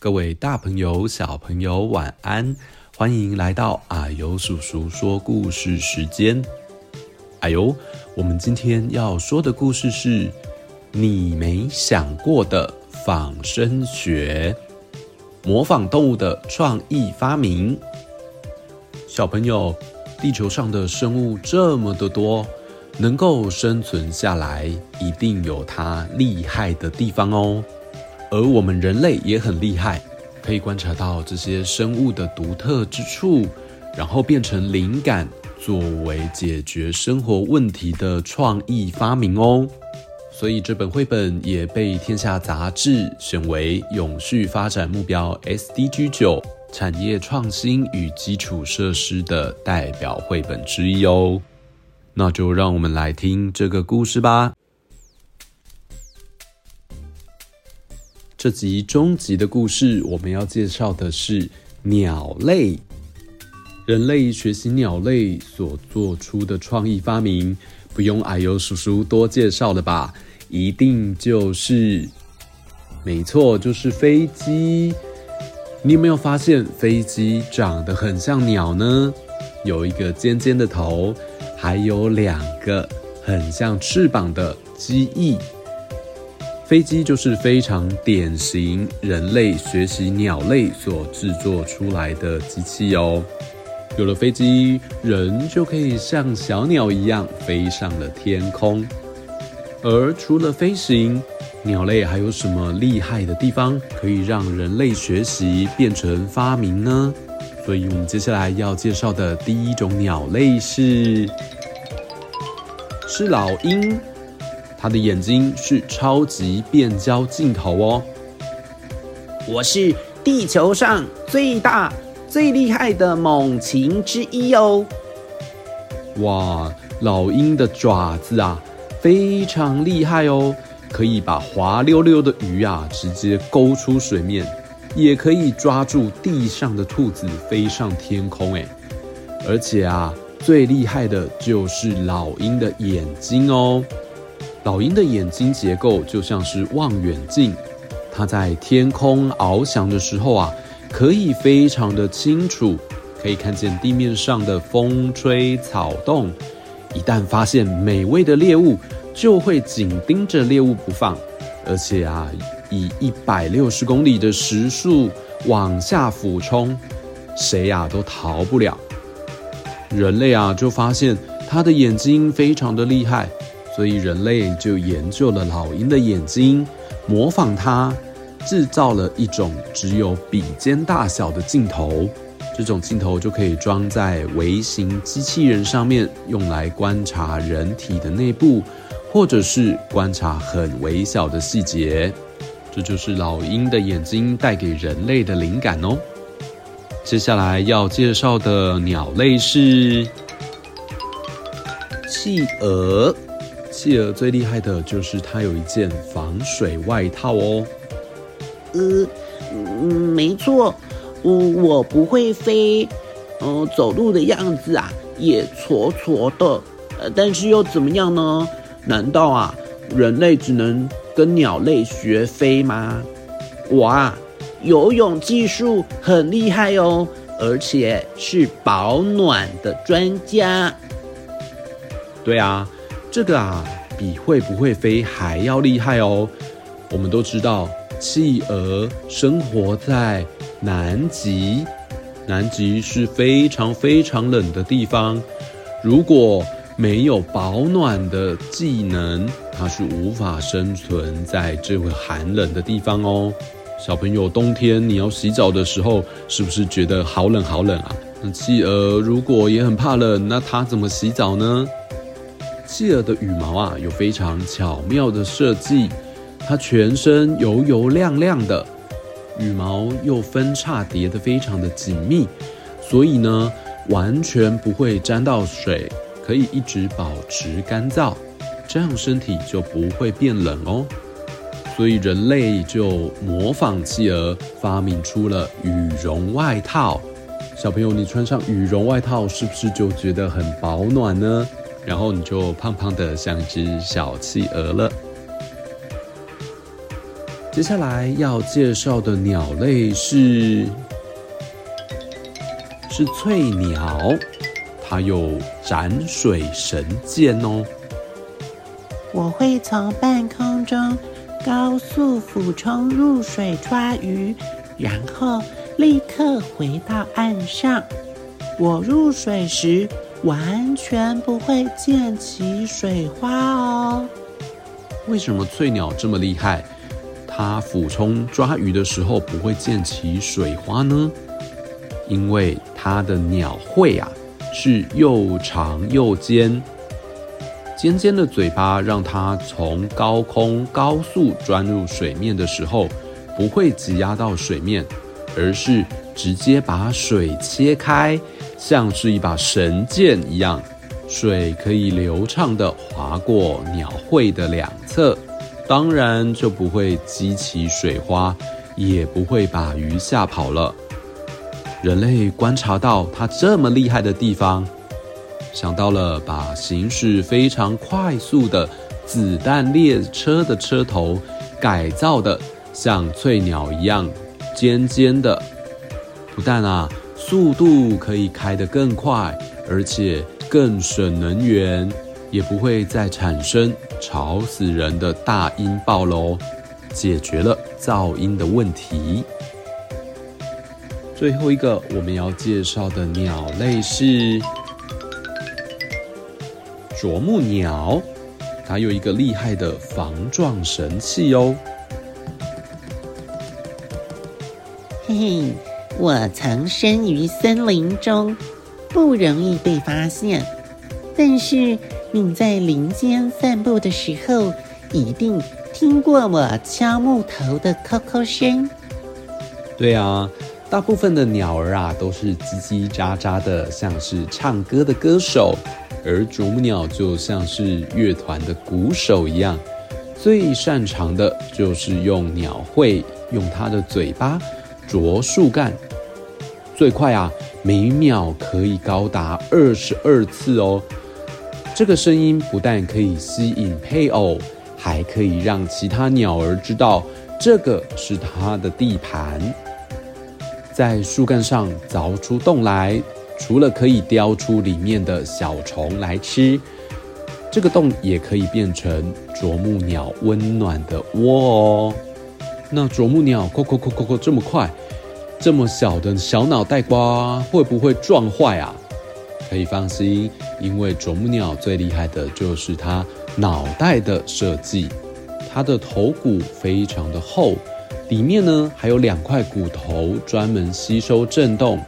各位大朋友、小朋友，晚安！欢迎来到阿尤叔叔说故事时间。啊呦，我们今天要说的故事是你没想过的仿生学，模仿动物的创意发明。小朋友，地球上的生物这么的多，能够生存下来，一定有它厉害的地方哦。而我们人类也很厉害，可以观察到这些生物的独特之处，然后变成灵感，作为解决生活问题的创意发明哦。所以这本绘本也被《天下杂志》选为永续发展目标 SDG 九产业创新与基础设施的代表绘本之一哦。那就让我们来听这个故事吧。这集终极的故事，我们要介绍的是鸟类。人类学习鸟类所做出的创意发明，不用矮油叔叔多介绍了吧？一定就是，没错，就是飞机。你有没有发现飞机长得很像鸟呢？有一个尖尖的头，还有两个很像翅膀的机翼。飞机就是非常典型人类学习鸟类所制作出来的机器哦。有了飞机，人就可以像小鸟一样飞上了天空。而除了飞行，鸟类还有什么厉害的地方可以让人类学习变成发明呢？所以我们接下来要介绍的第一种鸟类是，是老鹰。它的眼睛是超级变焦镜头哦。我是地球上最大最厉害的猛禽之一哦。哇，老鹰的爪子啊，非常厉害哦，可以把滑溜溜的鱼啊直接勾出水面，也可以抓住地上的兔子飞上天空诶。而且啊，最厉害的就是老鹰的眼睛哦。老鹰的眼睛结构就像是望远镜，它在天空翱翔的时候啊，可以非常的清楚，可以看见地面上的风吹草动。一旦发现美味的猎物，就会紧盯着猎物不放，而且啊，以一百六十公里的时速往下俯冲，谁呀都逃不了。人类啊，就发现它的眼睛非常的厉害。所以人类就研究了老鹰的眼睛，模仿它，制造了一种只有笔尖大小的镜头。这种镜头就可以装在微型机器人上面，用来观察人体的内部，或者是观察很微小的细节。这就是老鹰的眼睛带给人类的灵感哦。接下来要介绍的鸟类是企鹅。企鹅最厉害的就是它有一件防水外套哦。呃，嗯，没错，嗯，我不会飞，嗯，走路的样子啊也矬矬的，呃，但是又怎么样呢？难道啊，人类只能跟鸟类学飞吗？我啊，游泳技术很厉害哦，而且是保暖的专家。对啊。这个啊，比会不会飞还要厉害哦。我们都知道，企鹅生活在南极，南极是非常非常冷的地方。如果没有保暖的技能，它是无法生存在这个寒冷的地方哦。小朋友，冬天你要洗澡的时候，是不是觉得好冷好冷啊？那企鹅如果也很怕冷，那它怎么洗澡呢？企鹅的羽毛啊，有非常巧妙的设计，它全身油油亮亮的，羽毛又分叉叠得非常的紧密，所以呢，完全不会沾到水，可以一直保持干燥，这样身体就不会变冷哦。所以人类就模仿企鹅，发明出了羽绒外套。小朋友，你穿上羽绒外套，是不是就觉得很保暖呢？然后你就胖胖的像只小企鹅了。接下来要介绍的鸟类是是翠鸟，它有展水神剑哦。我会从半空中。高速俯冲入水抓鱼，然后立刻回到岸上。我入水时完全不会溅起水花哦。为什么翠鸟这么厉害？它俯冲抓鱼的时候不会溅起水花呢？因为它的鸟喙啊是又长又尖。尖尖的嘴巴让它从高空高速钻入水面的时候，不会挤压到水面，而是直接把水切开，像是一把神剑一样，水可以流畅地划过鸟喙的两侧，当然就不会激起水花，也不会把鱼吓跑了。人类观察到它这么厉害的地方。想到了把行驶非常快速的子弹列车的车头改造的像翠鸟一样尖尖的，不但啊速度可以开得更快，而且更省能源，也不会再产生吵死人的大音爆喽，解决了噪音的问题。最后一个我们要介绍的鸟类是。啄木鸟，它有一个厉害的防撞神器哦。嘿嘿，我藏身于森林中，不容易被发现。但是你在林间散步的时候，一定听过我敲木头的扣扣声。对啊，大部分的鸟儿啊，都是叽叽喳喳的，像是唱歌的歌手。而啄木鸟就像是乐团的鼓手一样，最擅长的就是用鸟喙，用它的嘴巴啄树干，最快啊，每秒可以高达二十二次哦。这个声音不但可以吸引配偶，还可以让其他鸟儿知道这个是它的地盘，在树干上凿出洞来。除了可以叼出里面的小虫来吃，这个洞也可以变成啄木鸟温暖的窝哦。那啄木鸟，扣扣扣扣扣这么快，这么小的小脑袋瓜会不会撞坏啊？可以放心，因为啄木鸟最厉害的就是它脑袋的设计，它的头骨非常的厚，里面呢还有两块骨头专门吸收震动。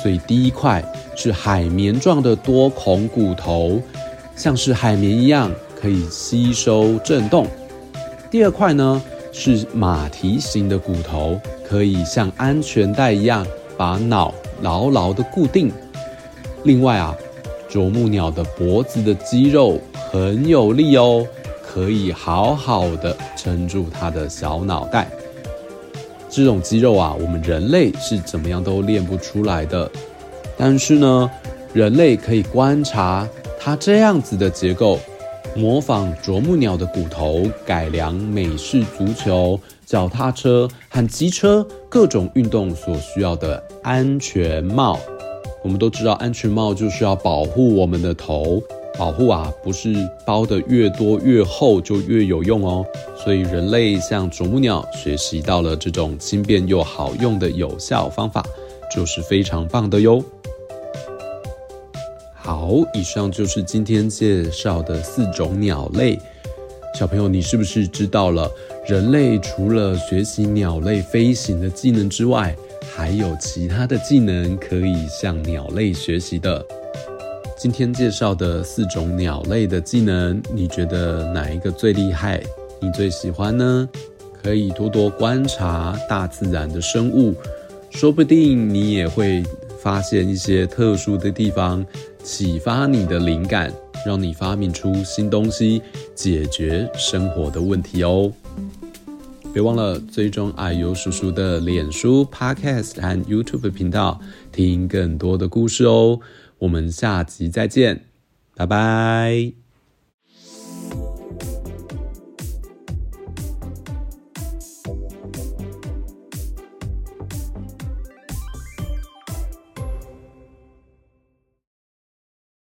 所以第一块是海绵状的多孔骨头，像是海绵一样可以吸收震动。第二块呢是马蹄形的骨头，可以像安全带一样把脑牢牢的固定。另外啊，啄木鸟的脖子的肌肉很有力哦，可以好好的撑住它的小脑袋。这种肌肉啊，我们人类是怎么样都练不出来的。但是呢，人类可以观察它这样子的结构，模仿啄木鸟的骨头，改良美式足球、脚踏车和机车各种运动所需要的安全帽。我们都知道，安全帽就是要保护我们的头。保护啊，不是包得越多越厚就越有用哦。所以人类向啄木鸟学习到了这种轻便又好用的有效方法，就是非常棒的哟。好，以上就是今天介绍的四种鸟类。小朋友，你是不是知道了人类除了学习鸟类飞行的技能之外，还有其他的技能可以向鸟类学习的。今天介绍的四种鸟类的技能，你觉得哪一个最厉害？你最喜欢呢？可以多多观察大自然的生物，说不定你也会发现一些特殊的地方，启发你的灵感，让你发明出新东西，解决生活的问题哦。别忘了追踪阿尤叔叔的脸书、Podcast 和 YouTube 频道，听更多的故事哦。我们下集再见，拜拜。